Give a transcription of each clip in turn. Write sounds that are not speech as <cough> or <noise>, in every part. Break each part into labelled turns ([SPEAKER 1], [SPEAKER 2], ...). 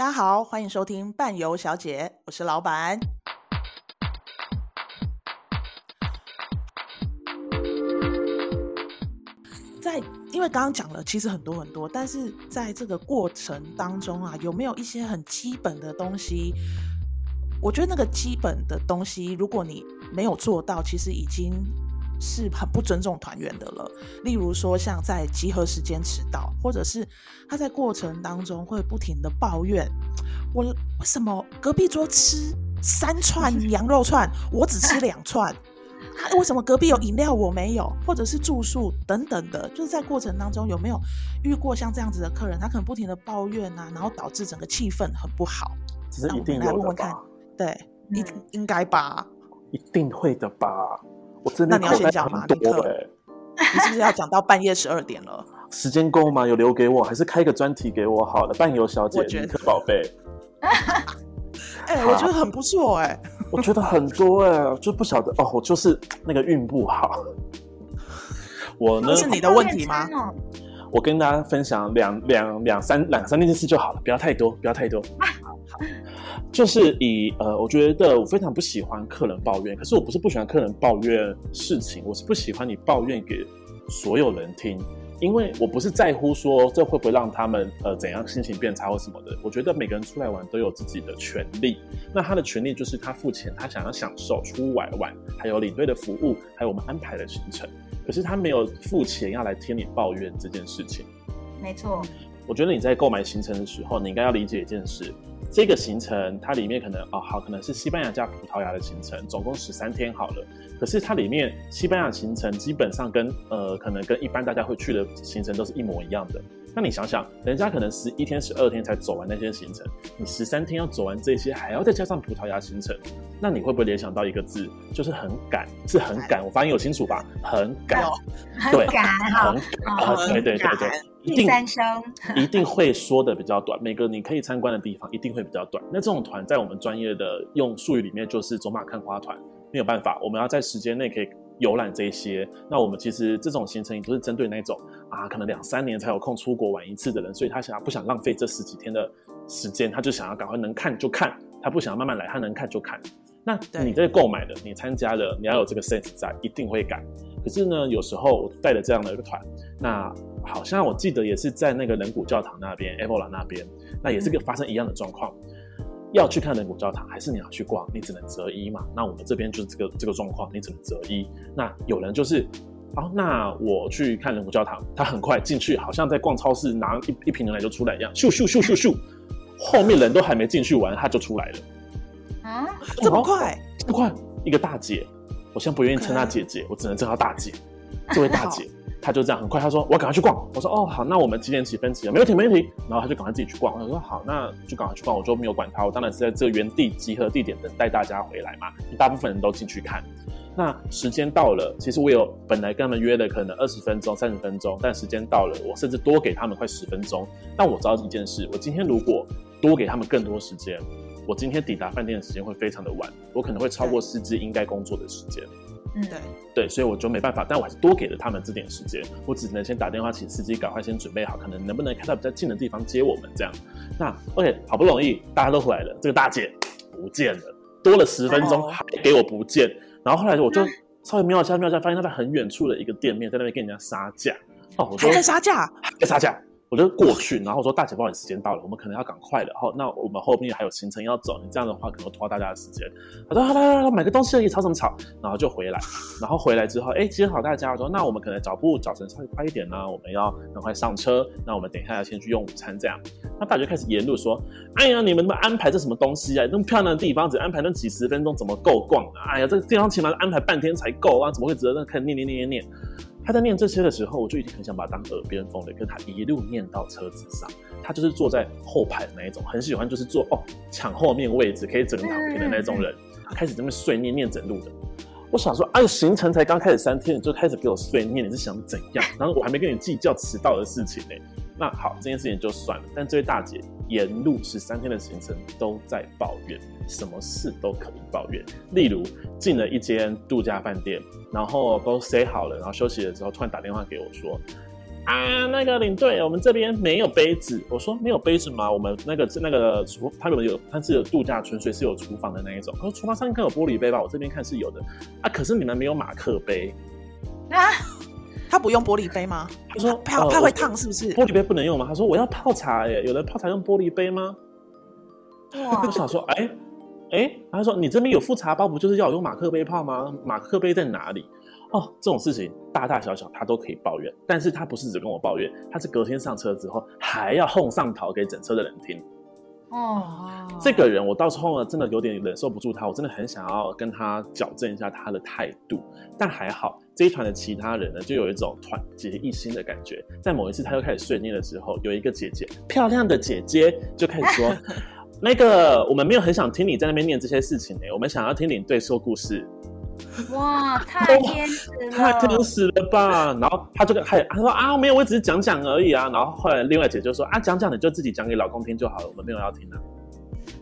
[SPEAKER 1] 大家好，欢迎收听伴游小姐，我是老板。在因为刚刚讲了，其实很多很多，但是在这个过程当中啊，有没有一些很基本的东西？我觉得那个基本的东西，如果你没有做到，其实已经。是很不尊重团员的了。例如说，像在集合时间迟到，或者是他在过程当中会不停的抱怨：我为什么隔壁桌吃三串 <laughs> 羊肉串，我只吃两 <laughs> 串？为什么隔壁有饮料我没有？或者是住宿等等的，就是在过程当中有没有遇过像这样子的客人？他可能不停的抱怨啊，然后导致整个气氛很不好。
[SPEAKER 2] 这是一定有的吧？
[SPEAKER 1] 对，应应该吧？
[SPEAKER 2] 一定会的吧？我真
[SPEAKER 1] 的那你要先讲吗？立刻，你是不是要讲到半夜十二点了？<laughs>
[SPEAKER 2] 时间够吗？有留给我，还是开个专题给我好了？伴游小姐，尼克宝贝。
[SPEAKER 1] 哎、欸，我觉得很不错哎、欸。<laughs>
[SPEAKER 2] 我觉得很多哎、欸，就不晓得哦，我就是那个运不好。<laughs> 我呢？
[SPEAKER 1] 是你的问题吗？
[SPEAKER 2] 我跟大家分享两两两三两三件事就好了，不要太多，不要太多。就是以呃，我觉得我非常不喜欢客人抱怨，可是我不是不喜欢客人抱怨事情，我是不喜欢你抱怨给所有人听，因为我不是在乎说这会不会让他们呃怎样心情变差或什么的。我觉得每个人出来玩都有自己的权利，那他的权利就是他付钱，他想要享受出外玩，还有领队的服务，还有我们安排的行程，可是他没有付钱要来听你抱怨这件事情。
[SPEAKER 3] 没错，
[SPEAKER 2] 我觉得你在购买行程的时候，你应该要理解一件事。这个行程它里面可能哦好，可能是西班牙加葡萄牙的行程，总共十三天好了。可是它里面西班牙行程基本上跟呃可能跟一般大家会去的行程都是一模一样的。那你想想，人家可能十一天、十二天才走完那些行程，你十三天要走完这些，还要再加上葡萄牙行程，那你会不会联想到一个字，就是很赶？是很赶，我发音有清楚吧？很赶，对，很赶，很赶，对对对对。一定 <laughs> 一定会说的比较短，每个你可以参观的地方一定会比较短。那这种团在我们专业的用术语里面就是走马看花团，没有办法，我们要在时间内可以游览这些。那我们其实这种行程也都是针对那种啊，可能两三年才有空出国玩一次的人，所以他想要不想浪费这十几天的时间，他就想要赶快能看就看，他不想要慢慢来，他能看就看。那你这个购买的，你参加的，你要有这个 sense 在，一定会赶。可是呢，有时候我带了这样的一个团，那好像我记得也是在那个人骨教堂那边，Évora 那边，那也是个发生一样的状况。要去看人骨教堂，还是你要去逛？你只能择一嘛。那我们这边就是这个这个状况，你只能择一。那有人就是，哦，那我去看人骨教堂，他很快进去，好像在逛超市，拿一一瓶牛奶就出来一样，咻咻咻咻咻，后面人都还没进去玩，他就出来了。
[SPEAKER 3] 啊，
[SPEAKER 1] 这么快？
[SPEAKER 2] 这么快？一个大姐。我现在不愿意称她姐姐，我只能称她大姐。这位大姐，<laughs> 她就这样很快，她说：“我要赶快去逛。”我说：“哦，好，那我们几点起分歧？没问题，没问题。”然后她就赶快自己去逛。我说：“好，那就赶快去逛。”我就没有管她，我当然是在这个原地集合地点等待大家回来嘛。大部分人都进去看。那时间到了，其实我有本来跟他们约了可能二十分钟、三十分钟，但时间到了，我甚至多给他们快十分钟。但我知道一件事，我今天如果多给他们更多时间，我今天抵达饭店的时间会非常的晚，我可能会超过司机应该工作的时间。
[SPEAKER 1] 嗯，对
[SPEAKER 2] 对，所以我就没办法，但我还是多给了他们这点时间，我只能先打电话请司机赶快先准备好，可能能不能开到比较近的地方接我们这样。那 OK，好不容易大家都回来了，这个大姐不见了，多了十分钟还给我不见，然后后来我就稍微瞄一下瞄一下，发现他在很远处的一个店面在那边跟人家杀价哦，我说
[SPEAKER 1] 还在杀价，
[SPEAKER 2] 还在杀价。我就过去，然后我说：“大姐，不好意思，时间到了，我们可能要赶快了。好，那我们后面还有行程要走，你这样的话可能拖大家的时间。”他说：“好来来来，买个东西而已，吵什么吵？”然后就回来，然后回来之后，哎，接好大家，我说：“那我们可能脚步脚程稍微快一点呢，我们要赶快上车。那我们等一下要先去用午餐，这样。”那大姐开始沿路说：“哎呀，你们怎么安排这什么东西啊？那么漂亮的地方只安排那几十分钟，怎么够逛啊？哎呀，这个地方起码安排半天才够啊，怎么会值得那看念念念念念？”他在念这些的时候，我就已经很想把他当耳边风了，跟他一路念到车子上。他就是坐在后排的那一种，很喜欢就是坐哦抢后面位置可以整躺平的那种人。他开始这么碎念念整路的，我想说，哎，行程才刚开始三天，你就开始给我碎念，你是想怎样？然后我还没跟你计较迟到的事情呢。那好，这件事情就算了。但这位大姐沿路十三天的行程都在抱怨，什么事都可以抱怨。例如进了一间度假饭店，然后都塞好了，然后休息了之后，突然打电话给我说：“啊，那个领队，我们这边没有杯子。我说没有杯子吗？我们那个那个厨，他们有，他是有度假村，所以是有厨房的那一种。他说厨房上应该有玻璃杯吧？我这边看是有的啊，可是你们没有马克杯
[SPEAKER 1] 啊？他不用玻璃杯吗？
[SPEAKER 2] 他说
[SPEAKER 1] 怕怕会烫，是不是？
[SPEAKER 2] 玻璃杯不能用吗？他说我要泡茶耶，有人泡茶用玻璃杯吗？哇！我想说，哎、欸。哎，他说：“你这边有副茶包，不就是要用马克杯泡吗？马克杯在哪里？哦，这种事情大大小小他都可以抱怨，但是他不是只跟我抱怨，他是隔天上车之后还要哄上桃给整车的人听。哦，这个人我到时候呢，真的有点忍受不住他，我真的很想要跟他矫正一下他的态度，但还好这一团的其他人呢，就有一种团结一心的感觉。在某一次他又开始碎念的时候，有一个姐姐，漂亮的姐姐就开始说。<laughs> ”那个，我们没有很想听你在那边念这些事情呢，我们想要听领队说故事。<laughs>
[SPEAKER 3] 哇，太天使了，
[SPEAKER 2] 太天使了吧！然后他就跟他他说啊，没有，我只是讲讲而已啊。然后后来另外姐就说啊，讲讲你就自己讲给老公听就好了，我们没有要听的。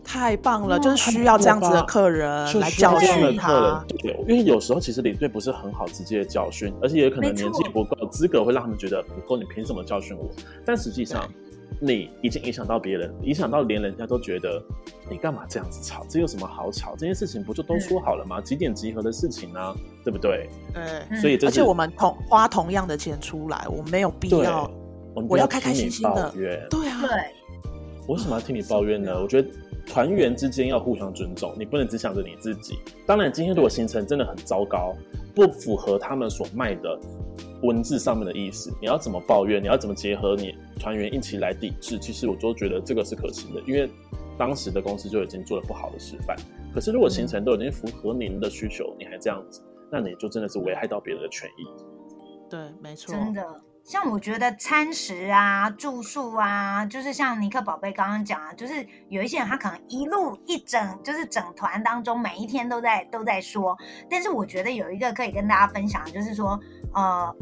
[SPEAKER 1] 太棒了，就是需要这样子的客人来教训他。
[SPEAKER 2] 对，因为有时候其实领队不是很好直接的教训，而且也可能年纪不够，资格会让他们觉得不够，你凭什么教训我？但实际上。你已经影响到别人，影响到连人家都觉得你干嘛这样子吵？这有什么好吵？这件事情不就都说好了吗？几点集合的事情呢？对不对？
[SPEAKER 1] 对，
[SPEAKER 2] 所以
[SPEAKER 1] 而且我们同花同样的钱出来，我没有必要，我要开开心心的。对啊，
[SPEAKER 3] 对。
[SPEAKER 2] 我为什么要听你抱怨呢？我觉得团员之间要互相尊重，你不能只想着你自己。当然，今天如果行程真的很糟糕，不符合他们所卖的。文字上面的意思，你要怎么抱怨？你要怎么结合你团员一起来抵制？其实我都觉得这个是可行的，因为当时的公司就已经做了不好的示范。可是如果行程都已经符合您的需求，你还这样子，那你就真的是危害到别人的权益。
[SPEAKER 1] 对，没错，
[SPEAKER 3] 真的。像我觉得餐食啊、住宿啊，就是像尼克宝贝刚刚讲啊，就是有一些人他可能一路一整就是整团当中每一天都在都在说，但是我觉得有一个可以跟大家分享，就是说。呃，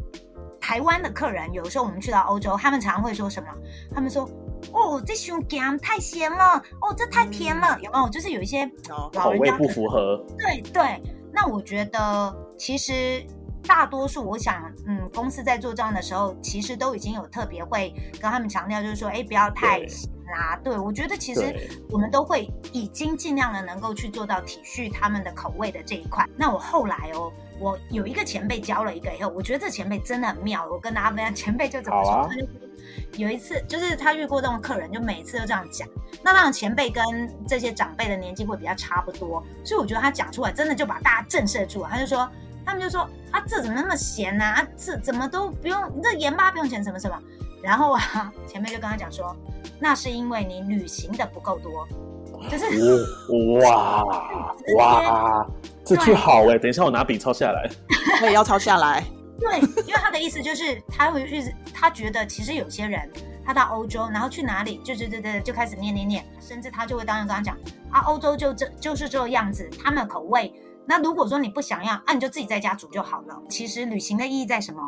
[SPEAKER 3] 台湾的客人有时候我们去到欧洲，他们常常会说什么？他们说：“哦，这熊咸太咸了，哦，这太甜了。”有没有？就是有一些
[SPEAKER 2] 口味不符合。
[SPEAKER 3] 对对，那我觉得其实大多数，我想，嗯，公司在做这样的时候，其实都已经有特别会跟他们强调，就是说，哎，不要太咸啦。对，对我觉得其实我们都会已经尽量的能够去做到体恤他们的口味的这一块。那我后来哦。我有一个前辈教了一个以后，我觉得这前辈真的很妙。我跟大家分享，前辈就怎么说？啊、他就有一次，就是他遇过这种客人，就每次都这样讲。那当然，前辈跟这些长辈的年纪会比较差不多，所以我觉得他讲出来真的就把大家震慑住了。他就说，他们就说啊，这怎么那么咸呢？啊，这怎么都不用，这盐巴不用钱，什么什么。然后啊，<laughs> 前面就跟他讲说，那是因为你旅行的不够多。
[SPEAKER 2] 就是哇 <laughs> 哇，这句好哎！等一下，我拿笔抄下来。
[SPEAKER 1] 我也要抄下来。
[SPEAKER 3] 对，因为他的意思就是，他会一直他觉得，其实有些人他到欧洲，然后去哪里，就就就就就开始念念念，甚至他就会当然跟他讲啊，欧洲就这就是这个样子，他们的口味。那如果说你不想要，啊，你就自己在家煮就好了。其实旅行的意义在什么？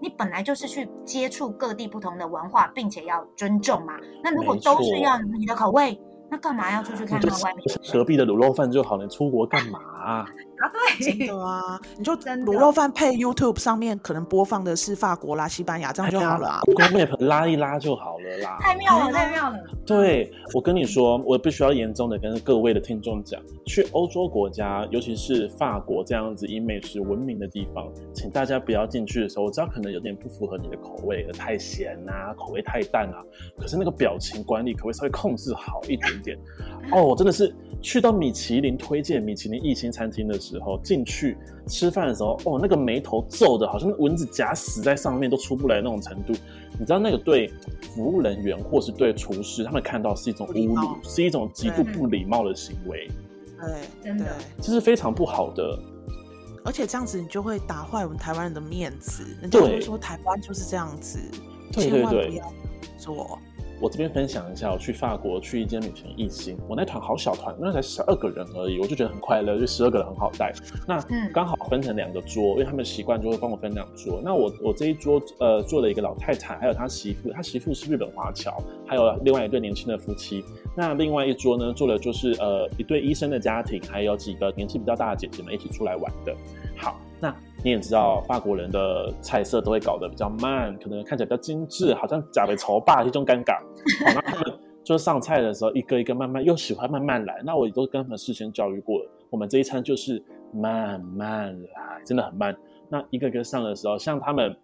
[SPEAKER 3] 你本来就是去接触各地不同的文化，并且要尊重嘛。那如果都是要你的口味。那干嘛要出去看看外面？
[SPEAKER 2] 隔壁的卤肉饭就好，你出国干嘛啊？<laughs>
[SPEAKER 3] 啊，对，
[SPEAKER 1] 真的啊，<laughs> 你就卤肉饭配 YouTube 上面可能播放的是法国啦、西班牙，这样就好了啊。
[SPEAKER 2] Google Map 拉一拉就好了啦。
[SPEAKER 3] 太妙了，太妙了。
[SPEAKER 2] 对，我跟你说，我必须要严重的跟各位的听众讲，去欧洲国家，尤其是法国这样子以美食闻名的地方，请大家不要进去的时候，我知道可能有点不符合你的口味，太咸啊，口味太淡啊。可是那个表情管理可不可以稍微控制好一点点？哦，我真的是去到米其林推荐米其林一星餐厅的时候，进去吃饭的时候，哦，那个眉头皱的，好像蚊子夹死在上面都出不来那种程度。你知道那个对服务人员或是对厨师，他们看到是一种侮辱，是一种极度不礼貌的行为。
[SPEAKER 1] 对，真的，
[SPEAKER 2] 这是非常不好的。
[SPEAKER 1] 而且这样子你就会打坏我们台湾人的面子，人家会说台湾就是这样子，
[SPEAKER 2] 对对对，
[SPEAKER 1] 千万不要做。
[SPEAKER 2] 我这边分享一下，我去法国去一间米其林一星，我那团好小团，那才十二个人而已，我就觉得很快乐，就十二个人很好带。那刚好分成两个桌，因为他们习惯就会帮我分两桌。那我我这一桌呃坐了一个老太太，还有她媳妇，她媳妇是日本华侨，还有另外一对年轻的夫妻。那另外一桌呢坐的就是呃一对医生的家庭，还有几个年纪比较大的姐姐们一起出来玩的。好，那你也知道，法国人的菜色都会搞得比较慢，可能看起来比较精致，好像假的筹霸一种尴尬。那他们就上菜的时候，一个一个慢慢，又喜欢慢慢来。那我也都跟他们事先教育过了，我们这一餐就是慢慢来，真的很慢。那一个个上的时候，像他们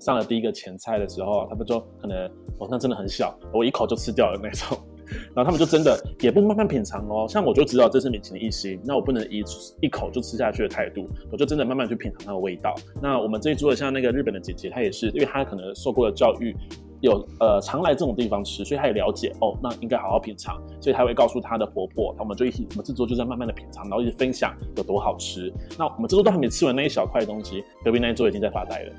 [SPEAKER 2] 上了第一个前菜的时候，他们就可能，哦，那真的很小，我一口就吃掉了那种。然后他们就真的也不慢慢品尝哦，像我就知道这是米其林一星，那我不能一一口就吃下去的态度，我就真的慢慢去品尝它的味道。那我们这一桌的像那个日本的姐姐，她也是，因为她可能受过了教育，有呃常来这种地方吃，所以她也了解哦，那应该好好品尝，所以她会告诉她的婆婆，我们就一起，我们这桌就在慢慢的品尝，然后一直分享有多好吃。那我们这桌都还没吃完那一小块东西，隔壁那一桌已经在发呆了。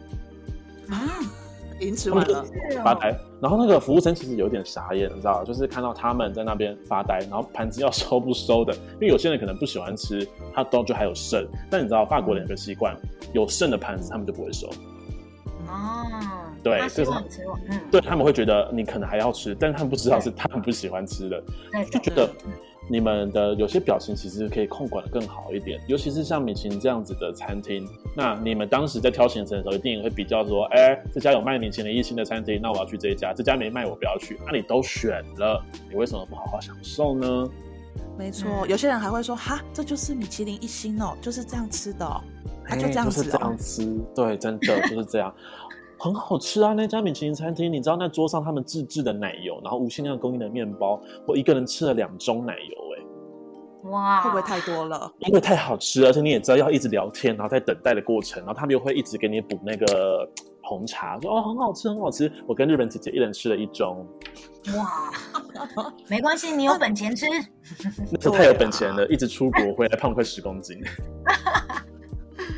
[SPEAKER 1] 啊。已经吃完了，
[SPEAKER 2] 发呆。然后那个服务生其实有点傻眼，你知道，就是看到他们在那边发呆，然后盘子要收不收的，因为有些人可能不喜欢吃，他都就还有剩。但你知道法国人有个习惯，有剩的盘子他们就不会收。
[SPEAKER 3] 哦，
[SPEAKER 2] 对，就是，嗯，对他们会觉得你可能还要吃，但是他们不知道是他们不喜欢吃的，就觉得。你们的有些表情其实可以控管的更好一点，尤其是像米其林这样子的餐厅。那你们当时在挑行程的时候，一定也会比较说，哎、欸，这家有卖米其林一星的餐厅，那我要去这一家；这家没卖，我不要去。那、啊、你都选了，你为什么不好好享受呢？
[SPEAKER 1] 没错，有些人还会说，哈，这就是米其林一星哦，就是这样吃的、哦，他就这样子、哦欸，就是这样吃，对，真的就是这样。<laughs> 很好吃啊！那家米其林餐厅，你知道那桌上他们自制的奶油，然后无限量供应的面包，我一个人吃了两盅奶油、欸，哎，
[SPEAKER 3] 哇，
[SPEAKER 1] 会不会太多了？
[SPEAKER 2] 因为太好吃，而且你也知道要一直聊天，然后在等待的过程，然后他们又会一直给你补那个红茶，说哦很好吃，很好吃。我跟日本姐姐一人吃了一盅，
[SPEAKER 3] 哇，没关系，你有本钱吃，<laughs>
[SPEAKER 2] 那是太有本钱了，一直出国回来胖快十公斤。<laughs>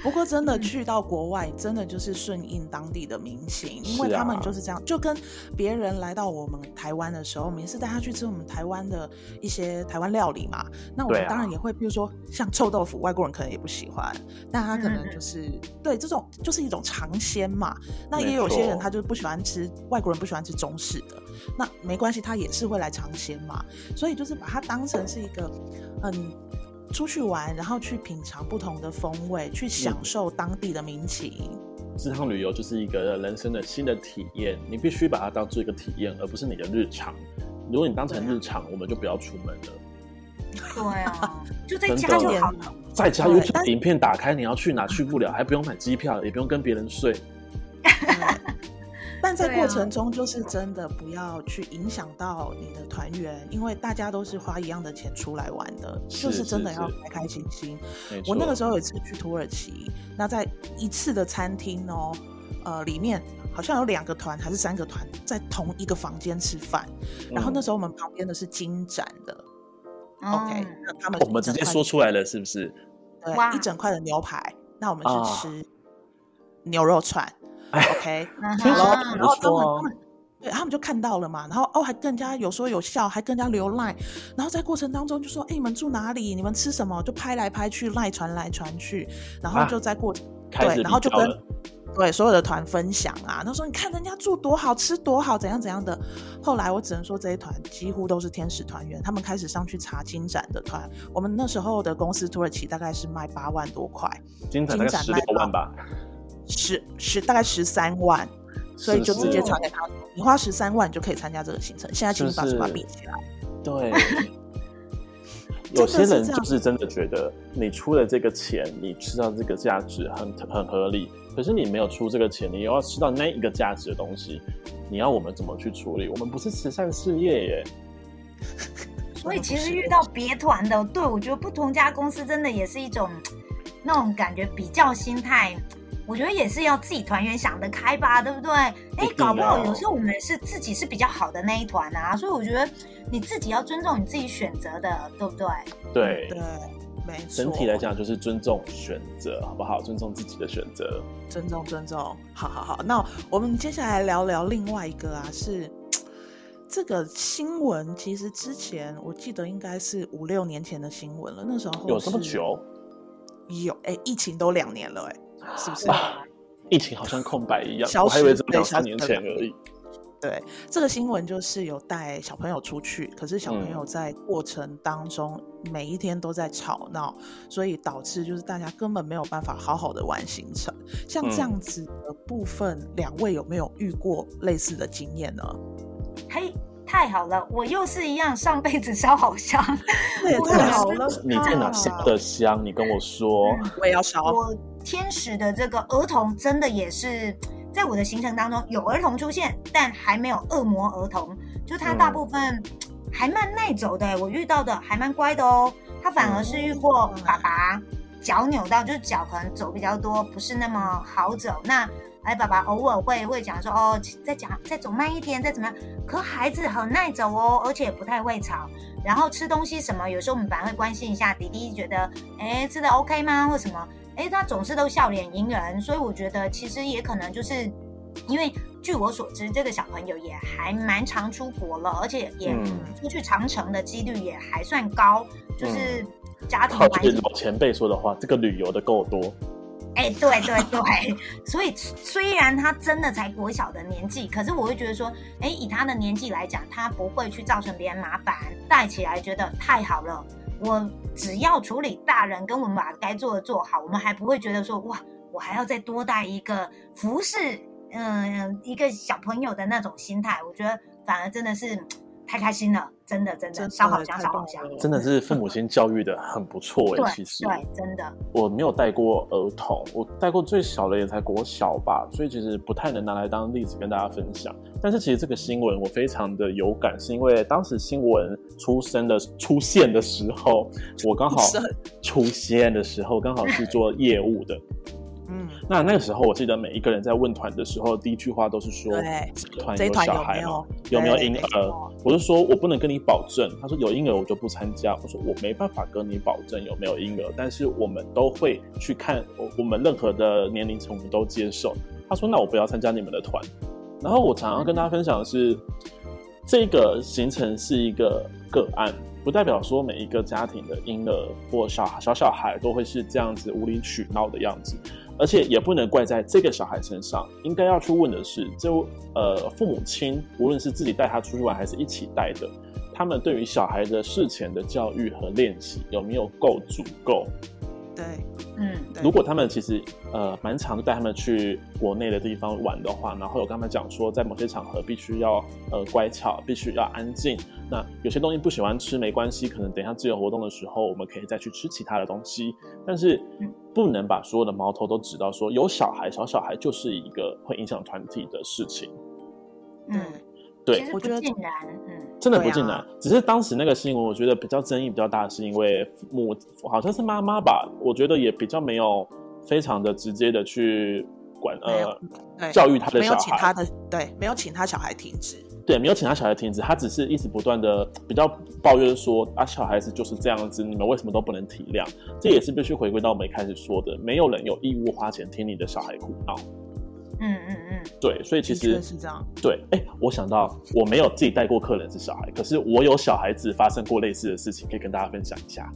[SPEAKER 1] 不过真的去到国外，真的就是顺应当地的民情，因为他们就是这样，就跟别人来到我们台湾的时候，我们也是带他去吃我们台湾的一些台湾料理嘛。那我们当然也会，比如说像臭豆腐，外国人可能也不喜欢，但他可能就是对这种就是一种尝鲜嘛。那也有些人他就不喜欢吃，外国人不喜欢吃中式的，那没关系，他也是会来尝鲜嘛。所以就是把它当成是一个嗯。出去玩，然后去品尝不同的风味，去享受当地的民情。
[SPEAKER 2] 这趟旅游就是一个人生的新的体验，你必须把它当做一个体验，而不是你的日常。如果你当成日常，啊、我们就不要出门了。
[SPEAKER 3] 对啊，就在家就好了。
[SPEAKER 2] 在家 YouTube 影片打开，你要去哪去不了，还不用买机票，也不用跟别人睡。<laughs>
[SPEAKER 1] 但在过程中，就是真的不要去影响到你的团员，因为大家都是花一样的钱出来玩的，就是真的要开开心心。我那个时候有一次去土耳其，那在一次的餐厅哦，呃，里面好像有两个团还是三个团在同一个房间吃饭，然后那时候我们旁边的是金盏的、嗯、，OK，那他们
[SPEAKER 2] 我们直接说出来了，是不是？
[SPEAKER 1] 对，一整块的牛排，那我们去吃牛肉串。OK，好了，然后他们，对，他们就看到了嘛，然后哦，还更加有说有笑，还更加流赖，然后在过程当中就说，哎，你们住哪里？你们吃什么？就拍来拍去，赖传来传去，然后就在过，对，然后就跟对所有的团分享啊，然后说你看人家住多好，吃多好，怎样怎样的。后来我只能说这一团几乎都是天使团员，他们开始上去查金展的团，我们那时候的公司土耳其大概是卖八万多块，
[SPEAKER 2] 金展大概十六万吧。
[SPEAKER 1] 十十大概十三万，所以就直接传给他，你花十三万就可以参加这个行程。现在请你把什么比起来？<laughs>
[SPEAKER 2] 对，<laughs> 有些人就是真的觉得你出了这个钱，你吃到这个价值很很合理。可是你没有出这个钱，你又要吃到那一个价值的东西，你要我们怎么去处理？我们不是慈善事业耶。
[SPEAKER 3] 所以其实遇到别团的，对，我觉得不同家公司真的也是一种那种感觉比较心态。我觉得也是要自己团员想得开吧，对不对？哎，搞不好有时候我们是自己是比较好的那一团啊，所以我觉得你自己要尊重你自己选择的，对不对？
[SPEAKER 2] 对
[SPEAKER 1] 对，没错。
[SPEAKER 2] 整体来讲就是尊重选择，好不好？尊重自己的选择，
[SPEAKER 1] 尊重尊重。好好好，那我们接下来聊聊另外一个啊，是这个新闻。其实之前我记得应该是五六年前的新闻了，那时候
[SPEAKER 2] 有这么久？
[SPEAKER 1] 有哎，疫情都两年了哎。是不是？
[SPEAKER 2] 啊，疫情好像空白一样，我还以为只有两三年前而已。
[SPEAKER 1] 对，这个新闻就是有带小朋友出去，可是小朋友在过程当中每一天都在吵闹，嗯、所以导致就是大家根本没有办法好好的玩行程。像这样子的部分，嗯、两位有没有遇过类似的经验呢？
[SPEAKER 3] 嘿，太好了，我又是一样，上辈子烧好香，
[SPEAKER 1] 那 <laughs> 也太好了。
[SPEAKER 2] 你在哪烧的香？你跟我说，
[SPEAKER 1] 我也要烧。
[SPEAKER 3] 我天使的这个儿童真的也是。在我的行程当中有儿童出现，但还没有恶魔儿童，就他大部分还蛮耐走的。我遇到的还蛮乖的哦，他反而是遇过爸爸脚扭到，就是脚可能走比较多，不是那么好走。那哎，爸爸偶尔会会讲说哦，再讲再走慢一点，再怎么样。可孩子很耐走哦，而且不太会吵。然后吃东西什么，有时候我们反而会关心一下弟弟，觉得哎吃的 OK 吗，或什么。哎，他总是都笑脸迎人，所以我觉得其实也可能就是，因为据我所知，这个小朋友也还蛮常出国了，而且也出去长城的几率也还算高，嗯、就是家庭环境。
[SPEAKER 2] 老前辈说的话，这个旅游的够多。
[SPEAKER 3] 哎，对对对，所以虽然他真的才国小的年纪，可是我会觉得说，哎，以他的年纪来讲，他不会去造成别人麻烦，带起来觉得太好了。我只要处理大人，跟我们把该做的做好，我们还不会觉得说哇，我还要再多带一个服侍，嗯、一个小朋友的那种心态。我觉得反而真的是太开心了，真的真的烧好香烧好香，
[SPEAKER 2] 真的是父母亲教育的很不错哎，
[SPEAKER 3] 对
[SPEAKER 2] 其实
[SPEAKER 3] 对，真的。
[SPEAKER 2] 我没有带过儿童，我带过最小的也才国小吧，所以其实不太能拿来当例子跟大家分享。但是其实这个新闻我非常的有感，是因为当时新闻出生的出现的时候，我刚好出现的时候刚好是做业务的。嗯，那那个时候我记得每一个人在问团的时候，第一句话都是说：团有小孩吗？有没有婴儿？我就说我不能跟你保证。他说有婴儿我就不参加。我说我没办法跟你保证有没有婴儿，但是我们都会去看，我们任何的年龄层我们都接受。他说那我不要参加你们的团。然后我常常跟大家分享的是，这个行程是一个个案，不代表说每一个家庭的婴儿或小小小孩都会是这样子无理取闹的样子，而且也不能怪在这个小孩身上。应该要去问的是，就呃父母亲，无论是自己带他出去玩还是一起带的，他们对于小孩的事前的教育和练习有没有够足够？
[SPEAKER 1] 对，嗯，
[SPEAKER 2] 如果他们其实呃蛮常带他们去国内的地方玩的话，然后有跟他们讲说，在某些场合必须要呃乖巧，必须要安静。那有些东西不喜欢吃没关系，可能等一下自由活动的时候，我们可以再去吃其他的东西。但是不能把所有的矛头都指到说有小孩，小小孩就是一个会影响团体的事情。
[SPEAKER 3] 嗯。
[SPEAKER 2] 对，
[SPEAKER 3] 我觉得
[SPEAKER 2] 真的不进来。啊、只是当时那个新闻，我觉得比较争议比较大，是因为母好像是妈妈吧，我觉得也比较没有非常的直接的去管呃教育他的小孩，没有请他的
[SPEAKER 1] 对，没有请他小孩停止，
[SPEAKER 2] 对，没有请他小孩停止，他只是一直不断的比较抱怨说啊，小孩子就是这样子，你们为什么都不能体谅？这也是必须回归到我们一开始说的，没有人有义务花钱听你的小孩哭闹。
[SPEAKER 3] 嗯嗯嗯，
[SPEAKER 2] 对，所以其实
[SPEAKER 1] 是这样。
[SPEAKER 2] 对，哎，我想到我没有自己带过客人是小孩，可是我有小孩子发生过类似的事情，可以跟大家分享一下。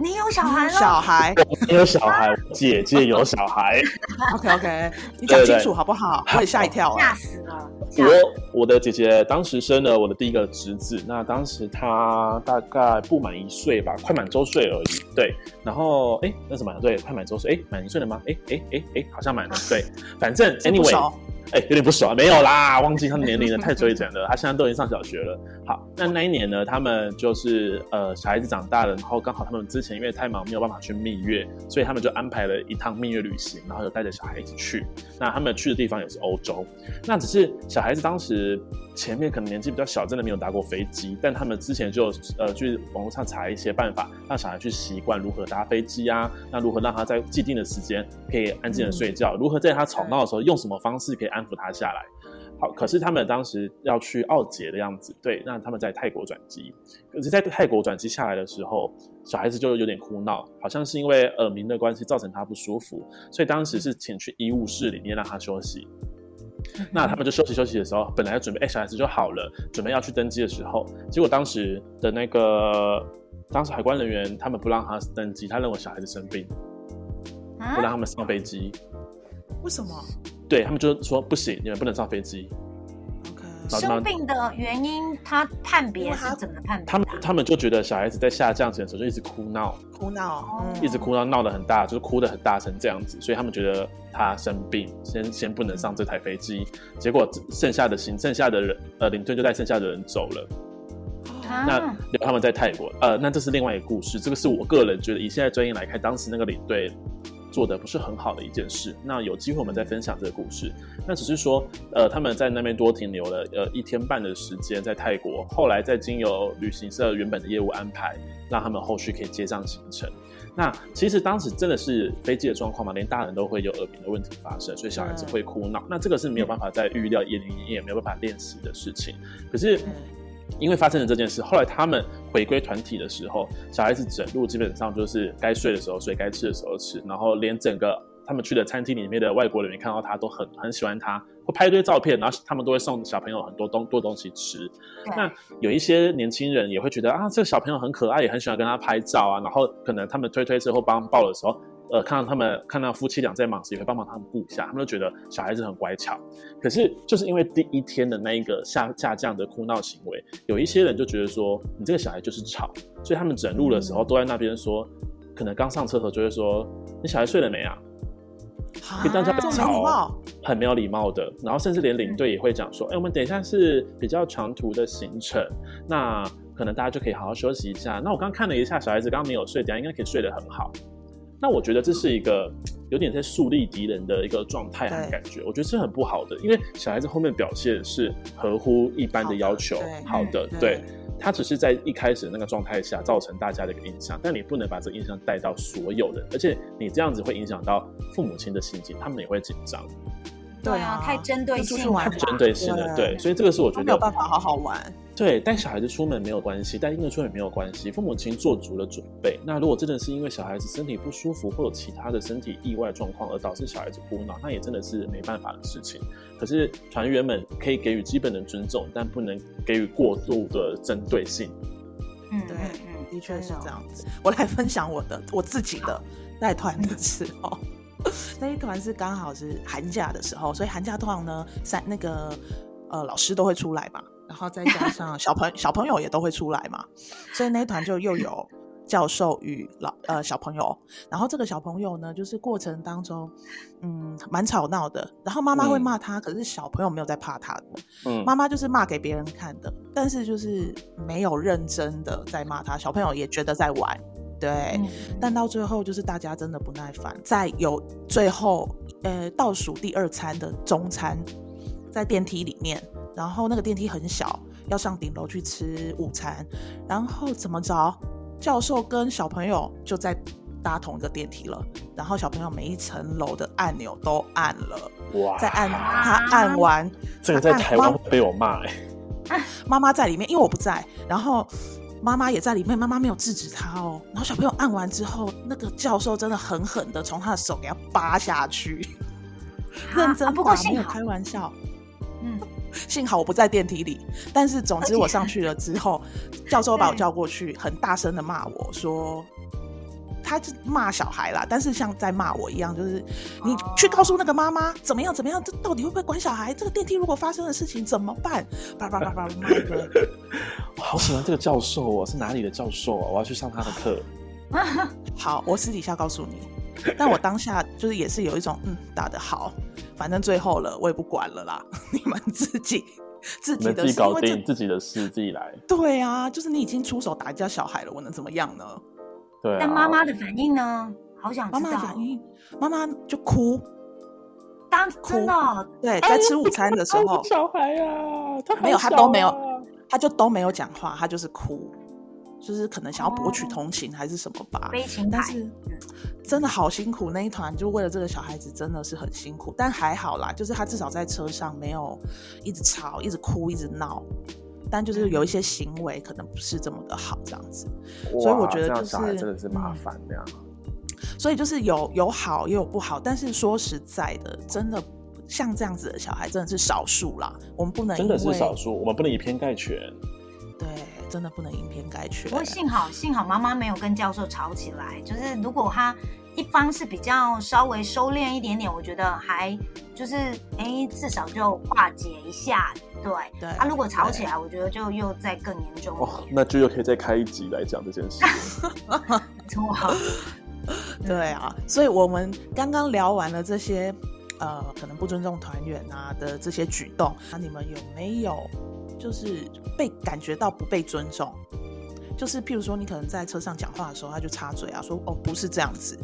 [SPEAKER 3] 你有小孩了？
[SPEAKER 1] 小孩，
[SPEAKER 2] 我有小孩，姐姐有小孩。<laughs>
[SPEAKER 1] OK OK，<laughs> 你讲清楚好不好？我也吓一跳，
[SPEAKER 3] 吓死了。
[SPEAKER 2] 我我的姐姐当时生了我的第一个侄子，那当时他大概不满一岁吧，快满周岁而已。对，然后哎，那什么？对，快满周岁，哎，满一岁了吗？哎哎哎哎，好像满了。对，反正 anyway。哎、有点不爽，没有啦，忘记他的年龄了，太久以前了。他现在都已经上小学了。好，那那一年呢，他们就是呃，小孩子长大了，然后刚好他们之前因为太忙没有办法去蜜月，所以他们就安排了一趟蜜月旅行，然后就带着小孩一起去。那他们去的地方也是欧洲。那只是小孩子当时前面可能年纪比较小，真的没有搭过飞机，但他们之前就呃去网络上查一些办法，让小孩去习惯如何搭飞机啊，那如何让他在既定的时间可以安静的睡觉，如何在他吵闹的时候用什么方式可以安抚他下来。好，可是他们当时要去奥捷的样子，对，那他们在泰国转机，可是在泰国转机下来的时候，小孩子就有点哭闹，好像是因为耳鸣的关系造成他不舒服，所以当时是请去医务室里面让他休息。嗯、那他们就休息休息的时候，本来要准备，哎，小孩子就好了，准备要去登机的时候，结果当时的那个当时海关人员他们不让他登机，他认为小孩子生病，啊、不让他们上飞机。
[SPEAKER 1] 为什么？
[SPEAKER 2] 对他们就说不行，你们不能上飞
[SPEAKER 1] 机。
[SPEAKER 3] 生病的原因，他判别是怎么判别？
[SPEAKER 2] 他们他们就觉得小孩子在下降前的时候就一直哭闹，
[SPEAKER 1] 哭闹，
[SPEAKER 2] 嗯、一直哭闹，闹得很大，就是哭得很大声这样子，所以他们觉得他生病，先先不能上这台飞机。结果剩下的行，剩下的人，呃，领队就带剩下的人走了。啊、那留他们在泰国，呃，那这是另外一个故事。这个是我个人觉得，以现在专业来看，当时那个领队。做的不是很好的一件事。那有机会我们再分享这个故事。那只是说，呃，他们在那边多停留了呃一天半的时间，在泰国。后来再经由旅行社原本的业务安排，让他们后续可以接上行程。那其实当时真的是飞机的状况嘛，连大人都会有耳鸣的问题发生，所以小孩子会哭闹。那这个是没有办法再预料，也也没有办法练习的事情。可是。因为发生了这件事，后来他们回归团体的时候，小孩子整路基本上就是该睡的时候睡，该吃的时候吃，然后连整个他们去的餐厅里面的外国人员看到他都很很喜欢他，会拍一堆照片，然后他们都会送小朋友很多东多东西吃。那有一些年轻人也会觉得啊，这个小朋友很可爱，也很喜欢跟他拍照啊，然后可能他们推推车或帮抱的时候。呃，看到他们看到夫妻俩在忙时，也会帮忙他们顾一下。他们都觉得小孩子很乖巧。可是，就是因为第一天的那一个下下降的哭闹行为，有一些人就觉得说，你这个小孩就是吵。所以他们整路的时候都在那边说，可能刚上车头就会说，你小孩睡了没啊？跟大家吵，很没有礼貌的。然后甚至连领队也会讲说，哎、欸，我们等一下是比较长途的行程，那可能大家就可以好好休息一下。那我刚看了一下，小孩子刚刚没有睡，等下应该可以睡得很好。那我觉得这是一个有点在树立敌人的一个状态和感觉，我觉得是很不好的，因为小孩子后面表现是合乎一般的要求，好的，对，对，他只是在一开始那个状态下造成大家的一个印象，但你不能把这个印象带到所有人，而且你这样子会影响到父母亲的心情，他们也会紧张。
[SPEAKER 3] 对啊，太针对性，
[SPEAKER 2] 太针对性了，对，所以这个是我觉得
[SPEAKER 1] 没有办法好好玩。
[SPEAKER 2] 对，带小孩子出门没有关系，带婴儿出门没有关系，父母亲做足了准备。那如果真的是因为小孩子身体不舒服或有其他的身体意外状况而导致小孩子哭闹，那也真的是没办法的事情。可是团员们可以给予基本的尊重，但不能给予过度的针对性。
[SPEAKER 1] 嗯，对，嗯，的确是这样子。我来分享我的我自己的带团的时候。<laughs> 那一团是刚好是寒假的时候，所以寒假通常呢，三那个呃老师都会出来嘛，然后再加上小朋 <laughs> 小朋友也都会出来嘛，所以那一团就又有教授与老呃小朋友，然后这个小朋友呢，就是过程当中嗯蛮吵闹的，然后妈妈会骂他，嗯，可是小朋友没有在怕他的，嗯，妈妈就是骂给别人看的，但是就是没有认真的在骂他，小朋友也觉得在玩。对、嗯，但到最后就是大家真的不耐烦，在有最后呃倒数第二餐的中餐，在电梯里面，然后那个电梯很小，要上顶楼去吃午餐，然后怎么着，教授跟小朋友就在搭同一个电梯了，然后小朋友每一层楼的按钮都按了，哇，在按他按完，
[SPEAKER 2] 这个在台湾被我骂哎，
[SPEAKER 1] 妈妈在里面，因为我不在，然后。妈妈也在里面，妈妈没有制止他哦。然后小朋友按完之后，那个教授真的狠狠的从他的手给他扒下去，认真不过没有开玩笑。嗯，幸好我不在电梯里，但是总之我上去了之后，教授把我叫过去，很大声的骂我说。他是骂小孩啦，但是像在骂我一样，就是你去告诉那个妈妈怎么样怎么样，这到底会不会管小孩？这个电梯如果发生的事情怎么办？叭叭叭叭骂一堆。<laughs>
[SPEAKER 2] 我好喜欢这个教授哦，是哪里的教授啊？我要去上他的课。<laughs>
[SPEAKER 1] 好，我私底下告诉你。但我当下就是也是有一种嗯，打得好，反正最后了，我也不管了啦，<laughs> 你们自己自己的
[SPEAKER 2] 自己搞定自己的事，自己来。
[SPEAKER 1] 对啊，就是你已经出手打人家小孩了，我能怎么样呢？
[SPEAKER 2] 对、啊，
[SPEAKER 3] 但妈妈的反应呢？好想知道。妈妈的反应，
[SPEAKER 1] 妈妈就哭，
[SPEAKER 3] 当真的
[SPEAKER 1] 对，在吃午餐的时候，<laughs>
[SPEAKER 2] 小孩啊，他
[SPEAKER 1] 没有，他都没有，他就都没有讲话，他就是哭，就是可能想要博取同情还是什么吧。
[SPEAKER 3] 悲情，
[SPEAKER 1] 但是真的好辛苦，那一团就为了这个小孩子真的是很辛苦，但还好啦，就是他至少在车上没有一直吵、一直哭、一直闹。但就是有一些行为可能不是这么的好，这样子，所以我觉得就是
[SPEAKER 2] 真的是麻烦这样。
[SPEAKER 1] 所以就是有有好也有不好，但是说实在的，真的像这样子的小孩真的是少数啦。我们不能
[SPEAKER 2] 真的是少数，我们不能以偏概全。
[SPEAKER 1] 对，真的不能以偏概全。
[SPEAKER 3] 不过幸好幸好妈妈没有跟教授吵起来，就是如果他一方是比较稍微收敛一点点，我觉得还就是哎，至少就化解一下。对，对，他、啊、如果吵起来，我觉得就又再更严重哦，
[SPEAKER 2] 那就又可以再开一集来讲这件事。<laughs>
[SPEAKER 3] 错，<laughs>
[SPEAKER 1] 对啊，所以我们刚刚聊完了这些，呃，可能不尊重团员啊的这些举动，那你们有没有就是被感觉到不被尊重？就是譬如说，你可能在车上讲话的时候，他就插嘴啊，说哦，不是这样子，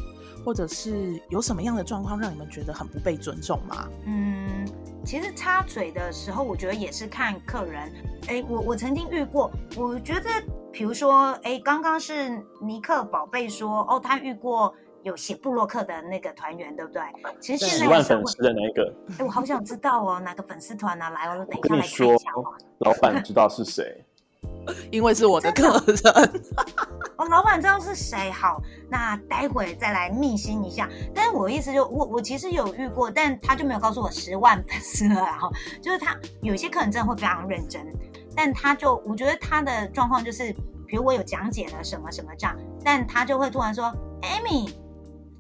[SPEAKER 1] 或者是有什么样的状况让你们觉得很不被尊重吗？
[SPEAKER 3] 嗯。其实插嘴的时候，我觉得也是看客人。哎，我我曾经遇过，我觉得，比如说，哎，刚刚是尼克宝贝说，哦，他遇过有写布洛克的那个团员，对不对？其实现在
[SPEAKER 2] 十万粉丝的那一个，
[SPEAKER 3] 哎，我好想知道哦，哪个粉丝团呢？来，我等一下来看一下。
[SPEAKER 2] 跟你说，老板知道是谁？<laughs>
[SPEAKER 1] 因为是我的客人。<laughs>
[SPEAKER 3] 哦，老板知道是谁？好，那待会再来密心一下。但是我意思就我我其实有遇过，但他就没有告诉我十万粉丝了。然后就是他有些客人真的会非常认真，但他就我觉得他的状况就是，比如我有讲解了什么什么这样，但他就会突然说：“Amy，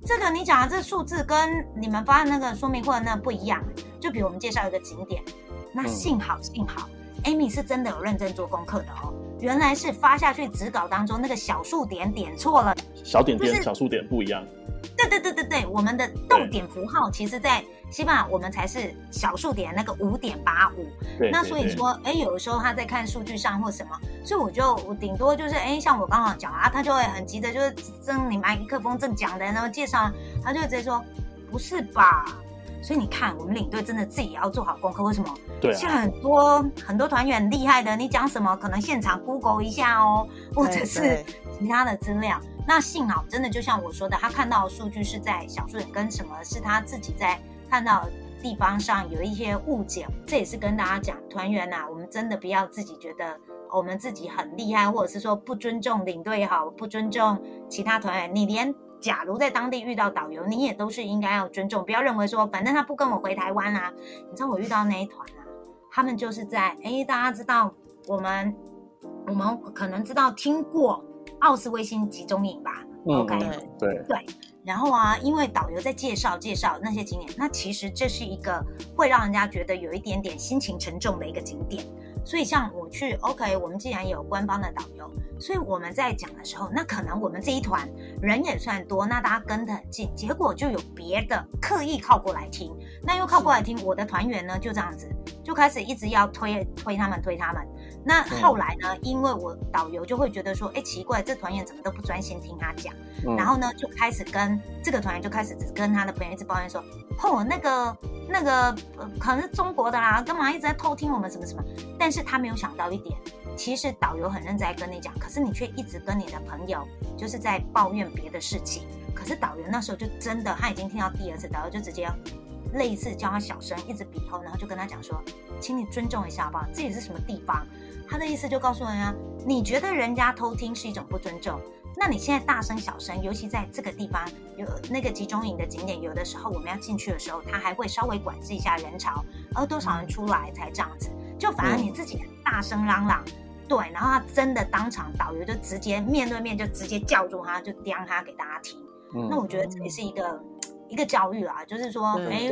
[SPEAKER 3] 这个你讲的这数字跟你们发的那个说明会那不一样。”就比如我们介绍一个景点，那幸好幸好，Amy 是真的有认真做功课的哦。原来是发下去纸稿当中那个小数点点错了，
[SPEAKER 2] 小点点、就是、小数点不一样。
[SPEAKER 3] 对对对对对，我们的逗点符号其实，在西班牙我们才是小数点那个五点八五。那所以说，哎，有的时候他在看数据上或什么，所以我就我顶多就是，哎，像我刚刚讲啊，他就会很急着，就是正你麦克风正讲的，然后介绍，他就直接说，不是吧？所以你看，我们领队真的自己也要做好功课。为什么？对、啊，像很多很多团员很厉害的，你讲什么，可能现场 Google 一下哦，或者是其他的资料。那幸好，真的就像我说的，他看到的数据是在小数点跟什么，是他自己在看到地方上有一些误解。这也是跟大家讲，团员呐，我们真的不要自己觉得我们自己很厉害，或者是说不尊重领队也好，不尊重其他团员，你连。假如在当地遇到导游，你也都是应该要尊重，不要认为说反正他不跟我回台湾啊。你知道我遇到那一团啊，他们就是在哎，大家知道我们我们可能知道听过奥斯威辛集中营吧？
[SPEAKER 2] 嗯，OK，对
[SPEAKER 3] 对。然后啊，因为导游在介绍介绍那些景点，那其实这是一个会让人家觉得有一点点心情沉重的一个景点。所以像我去，OK，我们既然有官方的导游，所以我们在讲的时候，那可能我们这一团人也算多，那大家跟得很近，结果就有别的刻意靠过来听，那又靠过来听，我的团员呢就这样子就开始一直要推推他们推他们。那后来呢，因为我导游就会觉得说，哎，奇怪，这团员怎么都不专心听他讲，嗯、然后呢就开始跟这个团员就开始只跟他的朋友一直抱怨说，哦，那个。那个、呃、可能是中国的啦，干嘛一直在偷听我们什么什么？但是他没有想到一点，其实导游很认真在跟你讲，可是你却一直跟你的朋友就是在抱怨别的事情。可是导游那时候就真的，他已经听到第二次，导游就直接类似叫他小声，一直比划，然后就跟他讲说，请你尊重一下好不好？这里是什么地方？他的意思就告诉人家，你觉得人家偷听是一种不尊重。那你现在大声小声，尤其在这个地方有那个集中营的景点，有的时候我们要进去的时候，他还会稍微管制一下人潮，而多少人出来才这样子，就反而你自己大声嚷嚷，对，然后他真的当场导游就直接面对面就直接叫住他，就刁他给大家听。那我觉得这也是一个一个教育啊，就是说，哎，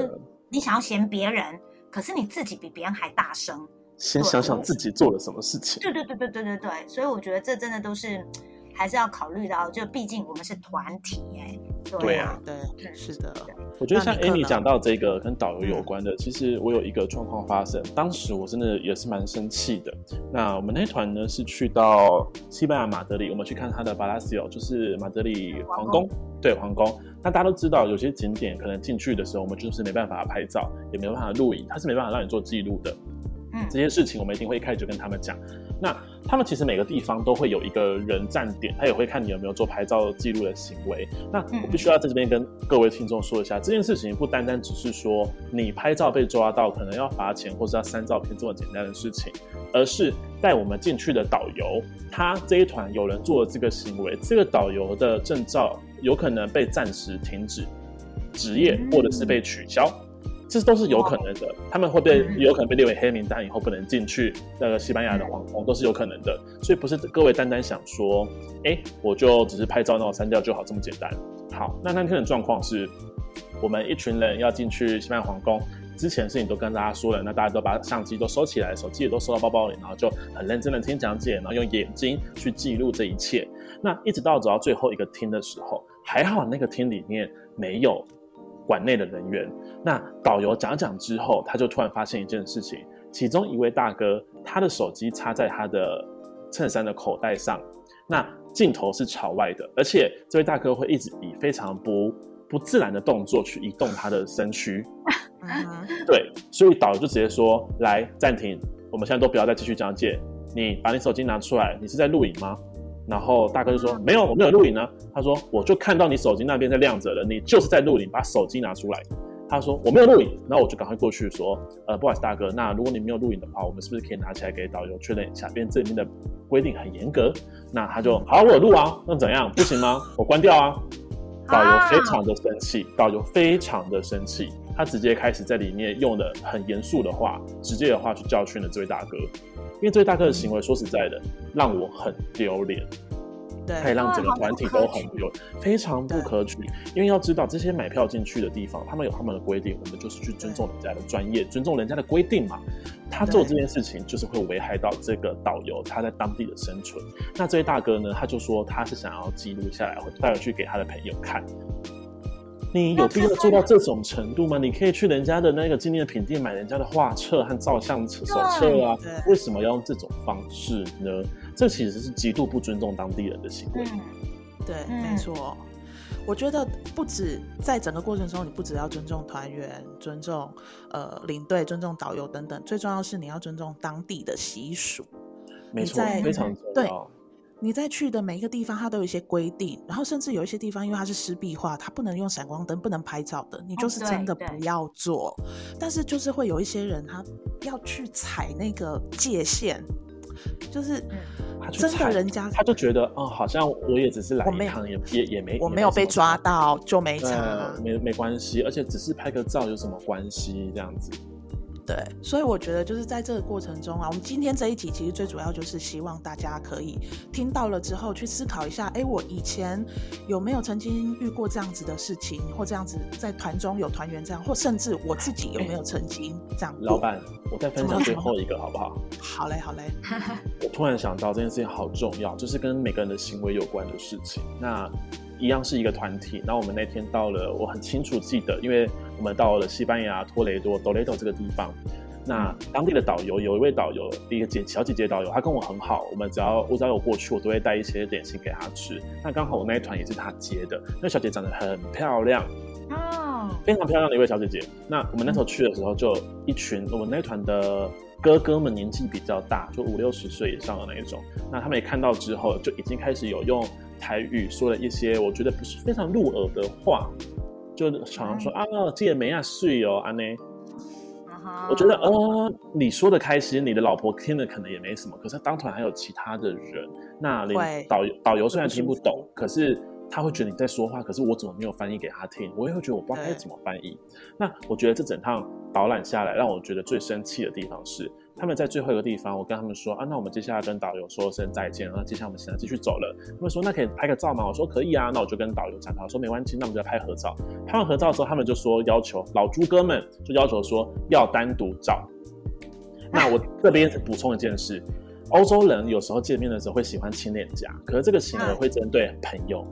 [SPEAKER 3] 你想要嫌别人，可是你自己比别人还大声，
[SPEAKER 2] 先想想自己做了什么事情。
[SPEAKER 3] 对对对对对对对，所以我觉得这真的都是。还是要考虑到，就毕竟我们是团体哎。
[SPEAKER 2] 对啊，
[SPEAKER 1] 对，是的。
[SPEAKER 2] 我觉得像 Amy 讲到这个跟导游有关的，嗯，其实我有一个状况发生，当时我真的也是蛮生气的。那我们那团呢是去到西班牙马德里，我们去看他的 Palacio，就是马德里皇宫。对，皇宫。那大家都知道，有些景点可能进去的时候，我们就是没办法拍照，也没办法录影，它是没办法让你做记录的。这些事情我们一定会一开始就跟他们讲。那他们其实每个地方都会有一个人站点，他也会看你有没有做拍照记录的行为。那我必须要在这边跟各位听众说一下，这件事情不单单只是说你拍照被抓到可能要罚钱或者要删照片这么简单的事情，而是带我们进去的导游，他这一团有人做了这个行为，这个导游的证照有可能被暂时停止职业或者是被取消。这都是有可能的。他们会被有可能被列为黑名单，以后不能进去那个西班牙的皇宫，都是有可能的。所以不是各位单单想说，哎，我就只是拍照，那我删掉就好，这么简单。好，那那天的状况是，我们一群人要进去西班牙皇宫。之前事情都跟大家说了，那大家都把相机都收起来，手机也都收到包包里，然后就很认真的听讲解，然后用眼睛去记录这一切。那一直到走到最后一个厅的时候，还好那个厅里面没有馆内的人员。那导游讲讲之后，他就突然发现一件事情，其中一位大哥他的手机插在他的衬衫的口袋上，那镜头是朝外的，而且这位大哥会一直以非常不不自然的动作去移动他的身躯，对，所以导游就直接说：“来暂停，我们现在都不要再继续讲解。你把你手机拿出来，你是在录影吗？”然后大哥就说：“没有，我没有录影呢。”他说：“我就看到你手机那边在亮着了，你就是在录影，把手机拿出来。”他说：“我没有录影。”然后我就赶快过去说：“呃，不好意思，大哥，那如果你没有录影的话，我们是不是可以拿起来给导游确认一下？因为这里面的规定很严格。”那他就：“好，我有录啊，那怎样？不行吗？我关掉啊。”导游非常的生气，导游非常的生气，他直接开始在里面用了很严肃的话、直接的话去教训了这位大哥，因为这位大哥的行为，说实在的，让我很丢脸。对，他也让整个团体都很丢，非常不可取。因为要知道，这些买票进去的地方，他们有他们的规定，我们就是去尊重人家的专业，尊重人家的规定嘛。他做这件事情，就是会危害到这个导游他在当地的生存。那这位大哥呢，他就说他是想要记录下来，会带回去给他的朋友看。你有必要做到这种程度吗？你可以去人家的那个纪念品店买人家的画册和照相手册啊，为什么要用这种方式呢？这其实是极度不尊重当地人的行为。
[SPEAKER 1] 嗯、对，没错。我觉得不止在整个过程中，你不只要尊重团员、尊重呃领队、尊重导游等等，最重要是你要尊重当地的习俗。
[SPEAKER 2] 没错，非常重要。
[SPEAKER 1] 对。你在去的每一个地方，它都有一些规定，然后甚至有一些地方，因为它是湿壁画，它不能用闪光灯，不能拍照的，你就是真的不要做。哦、但是就是会有一些人，他要去踩那个界限，就是真的人家
[SPEAKER 2] 他就觉得哦，好像我也只是来一趟，也也也没
[SPEAKER 1] 我没有被抓到就没差，
[SPEAKER 2] 没没关系，而且只是拍个照有什么关系？这样子。
[SPEAKER 1] 对，所以我觉得就是在这个过程中啊，我们今天这一集其实最主要就是希望大家可以听到了之后去思考一下，哎，我以前有没有曾经遇过这样子的事情，或这样子在团中有团员这样，或甚至我自己有没有曾经这样？
[SPEAKER 2] 老板，我再分享最后一个好不好？<laughs>
[SPEAKER 1] 好嘞，好嘞。
[SPEAKER 2] 我突然想到这件事情好重要，就是跟每个人的行为有关的事情。那。一样是一个团体，然后我们那天到了，我很清楚记得，因为我们到了西班牙托雷多 Toledo 这个地方，那当地的导游有一位导游，一个姐小姐姐导游，她跟我很好，我们只要我只要有过去，我都会带一些点心给她吃。那刚好我那一团也是她接的，那小姐长得很漂亮，哦，非常漂亮的一位小姐姐。那我们那时候去的时候，就一群我们那团的哥哥们，年纪比较大，就五六十岁以上的那一种。那他们也看到之后，就已经开始有用。台语说了一些我觉得不是非常入耳的话，就常常说啊，这没啊睡哦，安呢。我觉得呃，你说的开心，你的老婆听了可能也没什么，可是当团还有其他的人，那连导游导游虽然听不懂，可是他会觉得你在说话，可是我怎么没有翻译给他听？我也会觉得我不知道该怎么翻译。那我觉得这整趟导览下来，让我觉得最生气的地方是。他们在最后一个地方，我跟他们说啊，那我们接下来跟导游说声再见，然后接下来我们现在继续走了。他们说那可以拍个照吗？我说可以啊，那我就跟导游讲，他说没关系，那我们就拍合照。拍完合照之后，他们就说要求老猪哥们就要求说要单独照。那我这边补充一件事，欧洲人有时候见面的时候会喜欢亲脸颊，可是这个行为会针对朋友，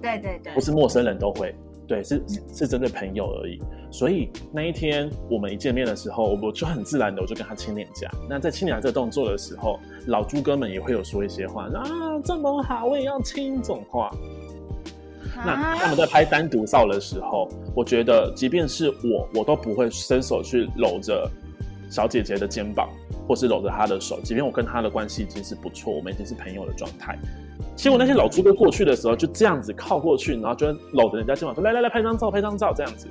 [SPEAKER 3] 对对对，
[SPEAKER 2] 不是陌生人都会。对，是是针对朋友而已。所以那一天我们一见面的时候，我就很自然的我就跟他亲脸颊。那在亲脸颊这个动作的时候，老猪哥们也会有说一些话，啊这么好，我也要亲这种话。那他们在拍单独照的时候，我觉得即便是我，我都不会伸手去搂着小姐姐的肩膀，或是搂着她的手，即便我跟她的关系已经是不错，我们已经是朋友的状态。结果那些老猪哥过去的时候，就这样子靠过去，然后就搂着人家肩膀说：“来来来，拍张照，拍张照。”这样子。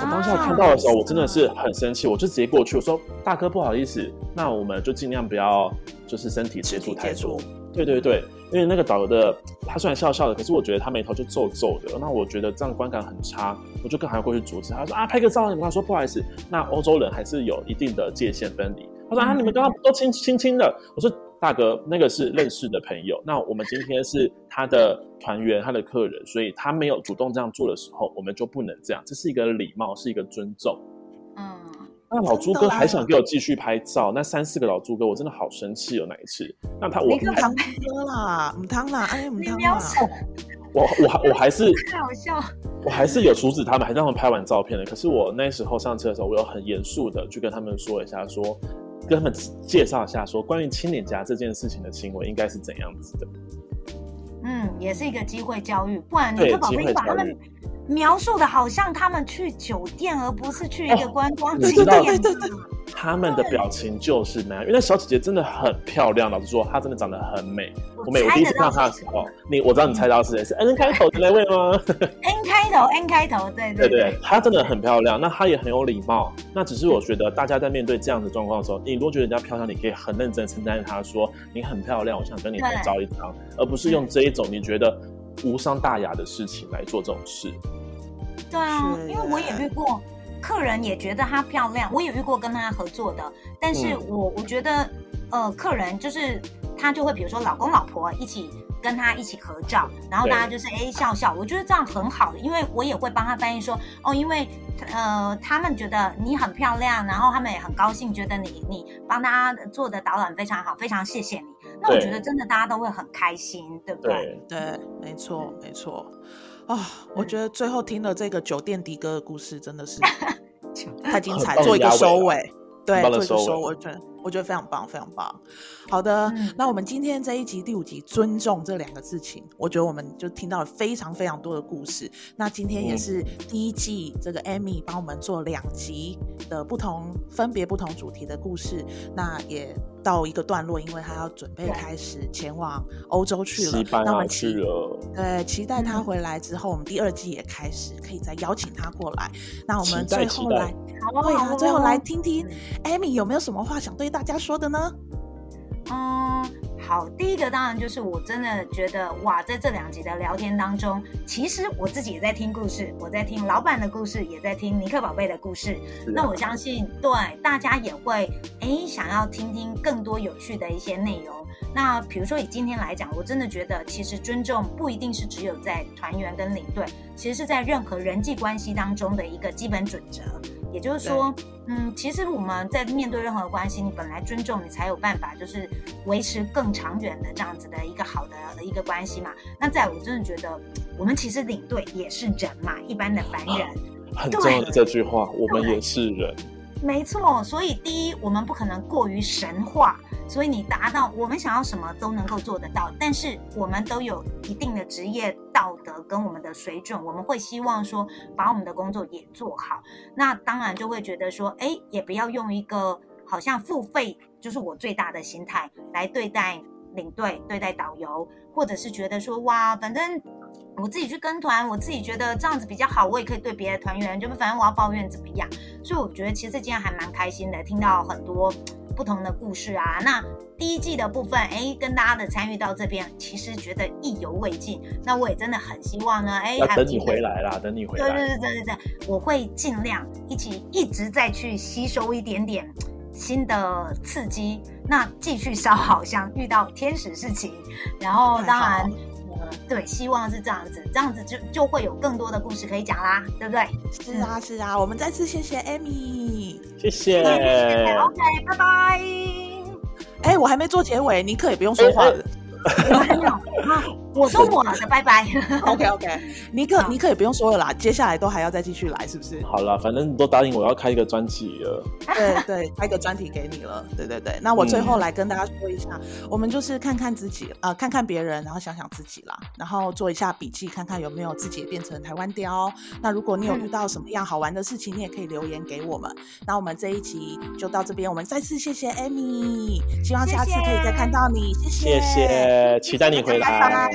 [SPEAKER 2] 我当下看到的时候，我真的是很生气，我就直接过去，我说：“大哥，不好意思，那我们就尽量不要，就是身体接触太多。”对对对，因为那个导游的他虽然笑笑的，可是我觉得他眉头就皱皱的，那我觉得这样观感很差，我就跟还要过去阻止他说啊，拍个照，你跟他说不好意思，那欧洲人还是有一定的界限分离。他说啊，你们刚刚都亲亲亲的，我说大哥，那个是认识的朋友，那我们今天是他的团员，他的客人，所以他没有主动这样做的时候，我们就不能这样，这是一个礼貌，是一个尊重。那老朱哥还想给我继续拍照，那三四个老朱哥，我真的好生气哦！哪一次？那他我
[SPEAKER 1] 你看堂哥啦，母汤啦，哎，母汤啦，<laughs>
[SPEAKER 2] 我我还我还是
[SPEAKER 3] 太好笑，
[SPEAKER 2] 我还是有阻止他们，还让他们拍完照片的。可是我那时候上车的时候，我有很严肃的去跟他们说一下，说跟他们介绍一下，说关于亲脸颊这件事情的行为应该是怎样子的。
[SPEAKER 3] 嗯，也是一个机会教育，不然你的宝贝把他们。描述的好像他们去酒店，而不是去一个观光景点。对对对，
[SPEAKER 2] 他们的表情就是那样，因为那小姐姐真的很漂亮。老实说，她真的长得很美。我每我第一次看到她的时候，你我知道你猜到是谁？是 N 开头的那位吗
[SPEAKER 3] ？N 开头，N 开头，对对
[SPEAKER 2] 对，她真的很漂亮。那她也很有礼貌。那只是我觉得，大家在面对这样的状况的时候，你如果觉得人家漂亮，你可以很认真称赞她说你很漂亮，我想跟你合照一张，而不是用这一种你觉得无伤大雅的事情来做这种事。
[SPEAKER 3] 对啊，因为我也遇过，客人也觉得她漂亮，我也遇过跟她合作的，但是我我觉得，呃，客人就是他就会比如说老公老婆一起跟她一起合照，然后大家就是哎笑笑，我觉得这样很好的，因为我也会帮她翻译说，哦，因为呃他们觉得你很漂亮，然后他们也很高兴，觉得你你帮他做的导览非常好，非常谢谢你，那我觉得真的大家都会很开心，对不对？
[SPEAKER 1] 对，对，没错，没错。啊、哦，我觉得最后听了这个酒店的哥的故事，真的是 <laughs> 太精彩，做一个收尾，对，做一个收尾，我觉得我觉得非常棒，非常棒。好的，嗯、那我们今天这一集第五集“尊重”这两个事情，我觉得我们就听到了非常非常多的故事。那今天也是第一季，这个 Amy 帮我们做两集的不同、分别不同主题的故事，那也。到一个段落，因为他要准备开始前往欧洲去了，那我们期对期待他回来之后，我们第二季也开始，可以再邀请他过来。那我们最后来，对啊，最后来听听 Amy 有没有什么话想对大家说的呢？
[SPEAKER 3] 嗯。好，第一个当然就是我真的觉得哇，在这两集的聊天当中，其实我自己也在听故事，我在听老板的故事，也在听尼克宝贝的故事。那我相信，对大家也会诶想要听听更多有趣的一些内容。那比如说以今天来讲，我真的觉得其实尊重不一定是只有在团员跟领队，其实是在任何人际关系当中的一个基本准则。也就是说，嗯，其实我们在面对任何关系，你本来尊重，你才有办法，就是维持更长远的这样子的一个好的的一个关系嘛。那在我真的觉得，我们其实领队也是人嘛，一般的凡人。
[SPEAKER 2] 很重要的这句话，我们也是人。<laughs>
[SPEAKER 3] 没错，所以第一，我们不可能过于神话，所以你达到我们想要什么都能够做得到。但是我们都有一定的职业道德跟我们的水准，我们会希望说把我们的工作也做好。那当然就会觉得说，哎，也不要用一个好像付费就是我最大的心态来对待领队、对待导游，或者是觉得说哇，反正。我自己去跟团，我自己觉得这样子比较好，我也可以对别的团员，就是反正我要抱怨怎么样。所以我觉得其实今天还蛮开心的，听到很多不同的故事啊。那第一季的部分，哎，跟大家的参与到这边，其实觉得意犹未尽。那我也真的很希望呢，哎，
[SPEAKER 2] 等你回来啦，等你回来。
[SPEAKER 3] 对对对对对对，我会尽量一起一直再去吸收一点点新的刺激，那继续烧好香，遇到天使事情，然后当然。对，希望是这样子，这样子就就会有更多的故事可以讲啦，对不对？
[SPEAKER 1] 是啊，是啊，我们再次谢谢 Amy，
[SPEAKER 2] 谢谢，谢谢
[SPEAKER 3] ，OK，拜拜。
[SPEAKER 1] 哎，我还没做结尾，尼克也不用说话了。<laughs>
[SPEAKER 3] 我说我的拜拜。
[SPEAKER 1] OK OK，<laughs> 尼克尼克也不用说了啦，接下来都还要再继续来，是不是？
[SPEAKER 2] 好了，反正你都答应我要开一个专辑了。
[SPEAKER 1] 对对，开一个专题给你了。对对对，那我最后来跟大家说一下，嗯、我们就是看看自己，呃，看看别人，然后想想自己啦，然后做一下笔记，看看有没有自己也变成台湾雕。那如果你有遇到什么样好玩的事情，你也可以留言给我们。那我们这一集就到这边，我们再次谢谢 Amy，希望下次可以再看到你，谢谢。
[SPEAKER 2] 谢谢。期待你回来，
[SPEAKER 1] 拜拜，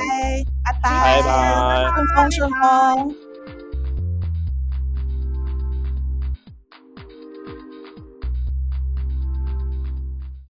[SPEAKER 1] 拜拜，拜拜，顺风顺风。